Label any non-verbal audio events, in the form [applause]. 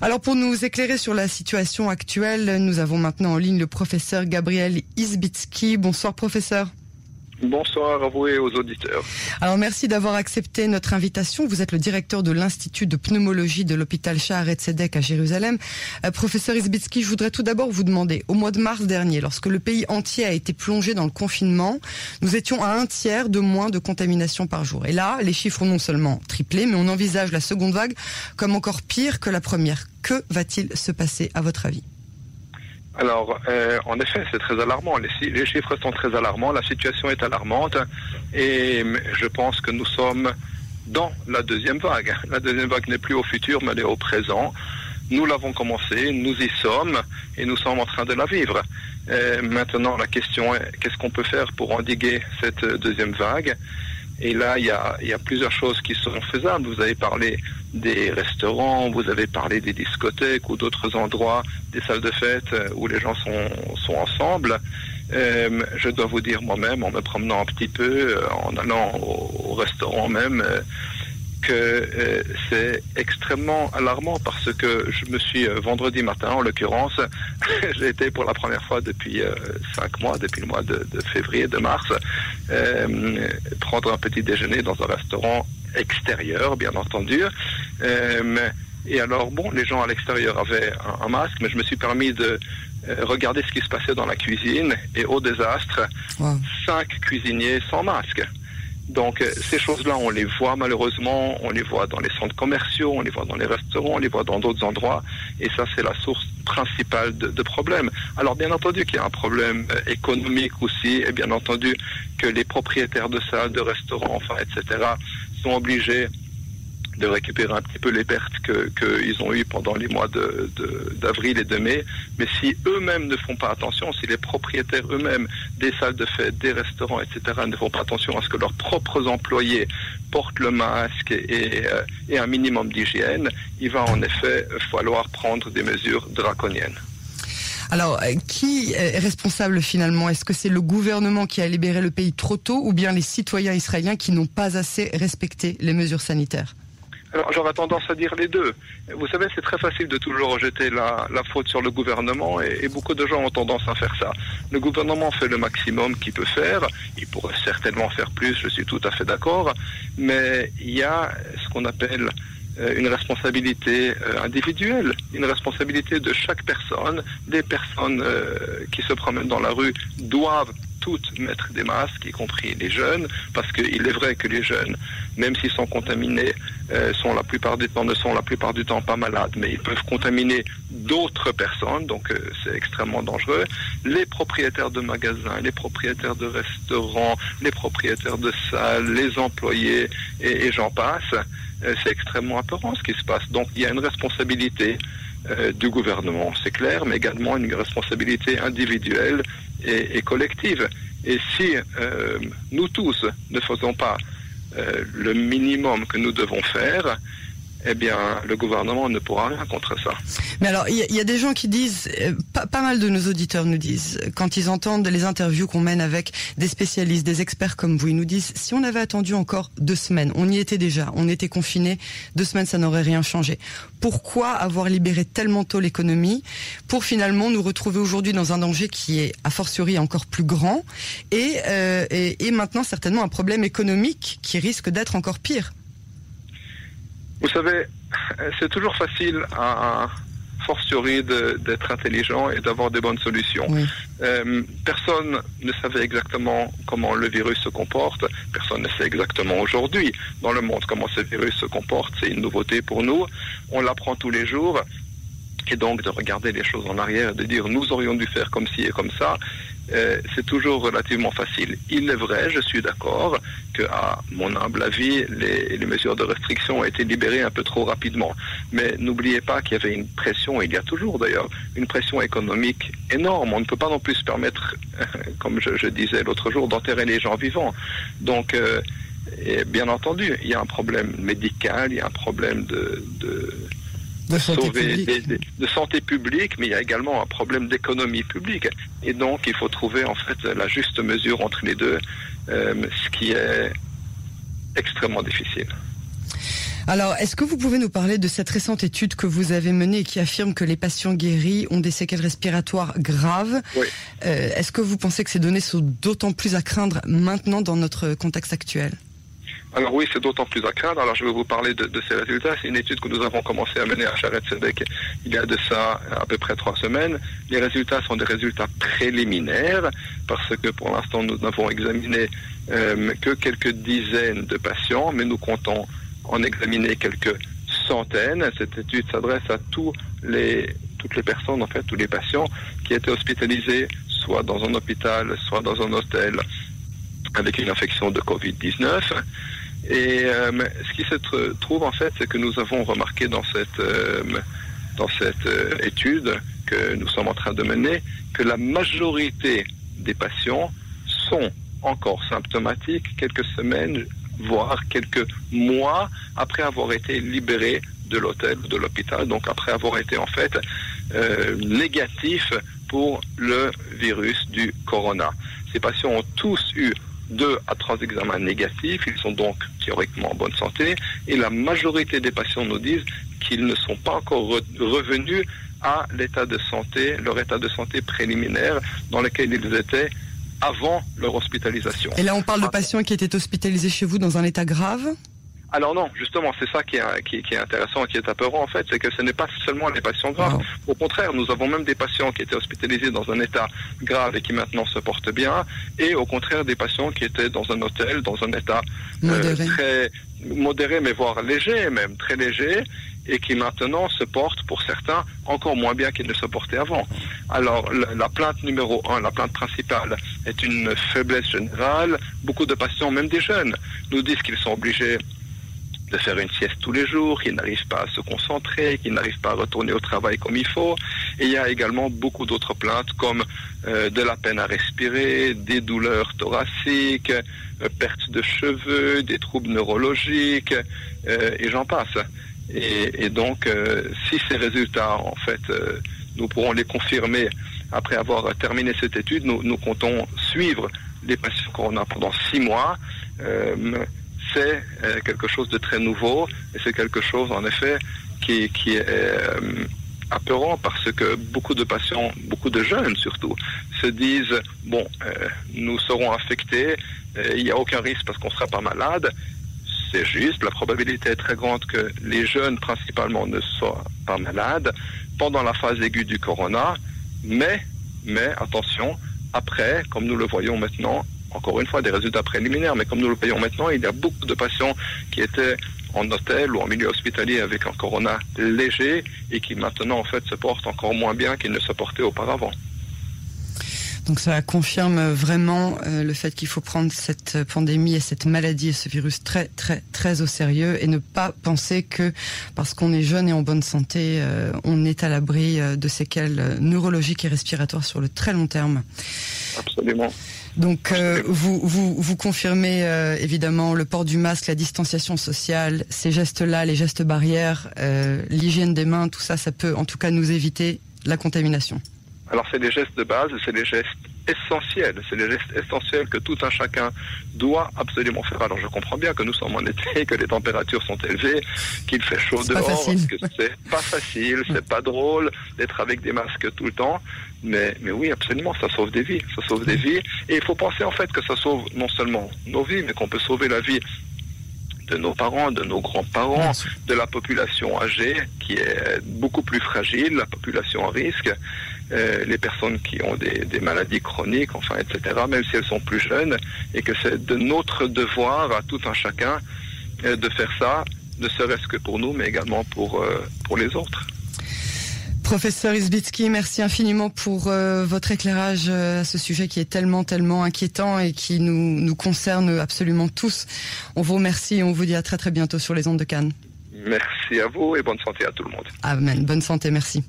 Alors pour nous éclairer sur la situation actuelle, nous avons maintenant en ligne le professeur Gabriel Isbitsky. Bonsoir professeur. Bonsoir à vous et aux auditeurs. Alors merci d'avoir accepté notre invitation. Vous êtes le directeur de l'Institut de pneumologie de l'hôpital Shaharet Tzedek à Jérusalem. Euh, professeur Isbitsky, je voudrais tout d'abord vous demander, au mois de mars dernier, lorsque le pays entier a été plongé dans le confinement, nous étions à un tiers de moins de contamination par jour. Et là, les chiffres ont non seulement triplé, mais on envisage la seconde vague comme encore pire que la première. Que va-t-il se passer à votre avis? Alors, euh, en effet, c'est très alarmant. Les, les, chiffres sont très alarmants. La situation est alarmante. Et je pense que nous sommes dans la deuxième vague. [laughs] La deuxième vague n'est plus au futur, mais elle est au présent. Nous l'avons commencé, nous y sommes, et nous sommes en train de la vivre. Euh, maintenant, la question est qu'est-ce qu'on peut faire pour endiguer cette deuxième vague? Et là, il y a, plusieurs choses qui sont faisables. Vous avez parlé des restaurants, vous avez parlé des discothèques ou d'autres endroits, des salles de fête euh, où les gens sont, ensemble. Euh, je dois vous dire moi-même, en me promenant un petit peu, euh, en allant au, au restaurant même, que euh, c'est extrêmement alarmant parce que je me suis euh, vendredi matin, en l'occurrence, [laughs] j'ai été pour la première fois depuis euh, cinq mois, depuis le mois de, de février, de mars, euh, prendre un petit déjeuner dans un restaurant extérieur, bien entendu. Euh, et alors, bon, les gens à l'extérieur avaient un, un, masque, mais je me suis permis de regarder ce qui se passait dans la cuisine. Et au désastre, wow. cinq cuisiniers sans masque. Donc euh, ces choses-là, on les voit malheureusement, on les voit dans les centres commerciaux, on les voit dans les restaurants, on les voit dans d'autres endroits, et ça c'est la source principale de, de problèmes. Alors bien entendu qu'il y a un problème euh, économique aussi, et bien entendu que les propriétaires de salles, de restaurants, enfin etc., sont obligés de récupérer un petit peu les pertes qu'ils que ont eues pendant les mois d'avril de, de, et de mai. Mais si eux-mêmes ne font pas attention, si les propriétaires eux-mêmes des salles de fête, des restaurants, etc., ne font pas attention à ce que leurs propres employés portent le masque et, euh, un minimum d'hygiène, il va en effet falloir prendre des mesures draconiennes. Alors, euh, qui est responsable finalement? Est-ce que c'est le gouvernement qui a libéré le pays trop tôt ou bien les citoyens israéliens qui n'ont pas assez respecté les mesures sanitaires? Alors j'aurais tendance à dire les deux. Vous savez, c'est très facile de toujours rejeter la, faute sur le gouvernement et, et, beaucoup de gens ont tendance à faire ça. Le gouvernement fait le maximum qu'il peut faire. Il pourrait certainement faire plus, je suis tout à fait d'accord. Mais il y a ce qu'on appelle euh, une responsabilité euh, individuelle, une responsabilité de chaque personne. Des personnes euh, qui se promènent dans la rue doivent toutes mettre des masques, y compris les jeunes, parce qu'il est vrai que les jeunes, même s'ils sont contaminés, euh, sont la plupart du temps ne sont la plupart du temps pas malades, mais ils peuvent contaminer d'autres personnes, donc euh, c'est extrêmement dangereux. Les propriétaires de magasins, les propriétaires de restaurants, les propriétaires de salles, les employés et, j'en passe, euh, c'est extrêmement apparent ce qui se passe. Donc il y a une responsabilité euh, du gouvernement, c'est clair, mais également une responsabilité individuelle et, collective. Et si euh, nous tous ne faisons pas euh, le minimum que nous devons faire, eh bien, le gouvernement ne pourra rien contre ça. Mais alors, il y, a des gens qui disent, euh, pas, pas, mal de nos auditeurs nous disent, quand ils entendent les interviews qu'on mène avec des spécialistes, des experts comme vous, ils nous disent, si on avait attendu encore deux semaines, on y était déjà, on était confinés, deux semaines, ça n'aurait rien changé. Pourquoi avoir libéré tellement tôt l'économie pour finalement nous retrouver aujourd'hui dans un danger qui est a fortiori encore plus grand et, euh, et, et maintenant certainement un problème économique qui risque d'être encore pire? Vous savez, c'est toujours facile à, fortiori d'être intelligent et d'avoir des bonnes solutions. Oui. Euh, personne ne savait exactement comment le virus se comporte. Personne ne sait exactement aujourd'hui dans le monde comment ce virus se comporte. C'est une nouveauté pour nous. On l'apprend tous les jours. Et donc de regarder les choses en arrière et de dire nous aurions dû faire comme ci et comme ça, euh, c'est toujours relativement facile. Il est vrai, je suis d'accord, que à mon humble avis, les, mesures de restriction ont été libérées un peu trop rapidement. Mais n'oubliez pas qu'il y avait une pression, il y a toujours d'ailleurs, une pression économique énorme. On ne peut pas non plus se permettre, [laughs] comme je, disais l'autre jour, d'enterrer les gens vivants. Donc, euh, bien entendu, il y a un problème médical, il y a un problème de de santé, sauver, des, des, de santé publique, mais il y a également un problème d'économie publique. Et donc, il faut trouver en fait la juste mesure entre les deux, euh, ce qui est extrêmement difficile. Alors, est-ce que vous pouvez nous parler de cette récente étude que vous avez menée et qui affirme que les patients guéris ont des séquelles respiratoires graves? Oui. Euh, Est-ce que vous pensez que ces données sont d'autant plus à craindre maintenant dans notre contexte actuel? Alors oui, c'est d'autant plus craindre. Alors je vais vous parler de, de ces résultats. C'est une étude que nous avons commencé à mener à Charette-Sébec il y a de ça à peu près trois semaines. Les résultats sont des résultats préliminaires parce que pour l'instant nous n'avons examiné euh, que quelques dizaines de patients, mais nous comptons en examiner quelques centaines. Cette étude s'adresse à tous les, toutes les personnes, en fait, tous les patients qui étaient hospitalisés soit dans un hôpital, soit dans un hôtel avec une infection de Covid-19. Et euh, ce qui se tr- trouve en fait, c'est que nous avons remarqué dans cette, euh, dans cette euh, étude que nous sommes en train de mener que la majorité des patients sont encore symptomatiques quelques semaines, voire quelques mois après avoir été libérés de l'hôtel ou de l'hôpital, donc après avoir été en fait euh, négatifs pour le virus du corona. Ces patients ont tous eu deux à trois examens négatifs, ils sont donc théoriquement en bonne santé, et la majorité des patients nous disent qu'ils ne sont pas encore re- revenus à l'état de santé, leur état de santé préliminaire dans lequel ils étaient avant leur hospitalisation. Et là, on parle de patients qui étaient hospitalisés chez vous dans un état grave? Alors non, justement, c'est ça qui est, qui, qui est intéressant, qui est apeurant en fait, c'est que ce n'est pas seulement les patients graves. Au contraire, nous avons même des patients qui étaient hospitalisés dans un état grave et qui maintenant se portent bien, et au contraire des patients qui étaient dans un hôtel, dans un état euh, très modéré, mais voire léger même, très léger, et qui maintenant se portent pour certains encore moins bien qu'ils ne se portaient avant. Alors la, la plainte numéro un, la plainte principale, est une faiblesse générale. Beaucoup de patients, même des jeunes, nous disent qu'ils sont obligés de faire une sieste tous les jours, qu'ils n'arrivent pas à se concentrer, qu'ils n'arrivent pas à retourner au travail comme il faut. Et il y a également beaucoup d'autres plaintes comme euh, de la peine à respirer, des douleurs thoraciques, euh, perte de cheveux, des troubles neurologiques, euh, et j'en passe. Et, et donc, euh, si ces résultats, en fait, euh, nous pourrons les confirmer après avoir terminé cette étude, nous, nous comptons suivre les patients corona pendant six mois. C'est euh, quelque chose de très nouveau et c'est quelque chose en effet qui, qui est euh, apeurant parce que beaucoup de patients, beaucoup de jeunes surtout, se disent bon, euh, nous serons infectés, euh, il n'y a aucun risque parce qu'on ne sera pas malade. C'est juste, la probabilité est très grande que les jeunes principalement ne soient pas malades pendant la phase aiguë du corona, mais, mais attention, après, comme nous le voyons maintenant, encore une fois, des résultats préliminaires, mais comme nous le voyons maintenant, il y a beaucoup de patients qui étaient en hôtel ou en milieu hospitalier avec un corona léger et qui maintenant en fait se portent encore moins bien qu'ils ne se portaient auparavant. Donc ça confirme vraiment euh, le fait qu'il faut prendre cette pandémie et cette maladie et ce virus très très très au sérieux et ne pas penser que parce qu'on est jeune et en bonne santé, euh, on est à l'abri euh, de séquelles neurologiques et respiratoires sur le très long terme. Absolument. Donc euh, vous, vous, vous confirmez euh, évidemment le port du masque, la distanciation sociale, ces gestes-là, les gestes barrières, euh, l'hygiène des mains, tout ça, ça peut en tout cas nous éviter la contamination. Alors c'est des gestes de base, c'est des gestes essentiels, c'est des gestes essentiels que tout un chacun doit absolument faire. Alors je comprends bien que nous sommes en été, que les températures sont élevées, qu'il fait chaud dehors, que c'est pas facile, c'est pas drôle d'être avec des masques tout le temps. Mais, mais oui, absolument, ça sauve des vies, ça sauve des vies. Et il faut penser en fait que ça sauve non seulement nos vies, mais qu'on peut sauver la vie de nos parents, de nos grands-parents, de la population âgée qui est beaucoup plus fragile, la population à risque, euh, les personnes qui ont des, des maladies chroniques, enfin, etc., même si elles sont plus jeunes, et que c'est de notre devoir à tout un chacun euh, de faire ça, ne serait-ce que pour nous, mais également pour, euh, pour les autres. Professeur Isbitsky, merci infiniment pour euh, votre éclairage euh, à ce sujet qui est tellement, tellement inquiétant et qui nous, nous concerne absolument tous. On vous remercie et on vous dit à très très bientôt sur les ondes de Cannes. Merci à vous et bonne santé à tout le monde. Amen. Bonne santé, merci.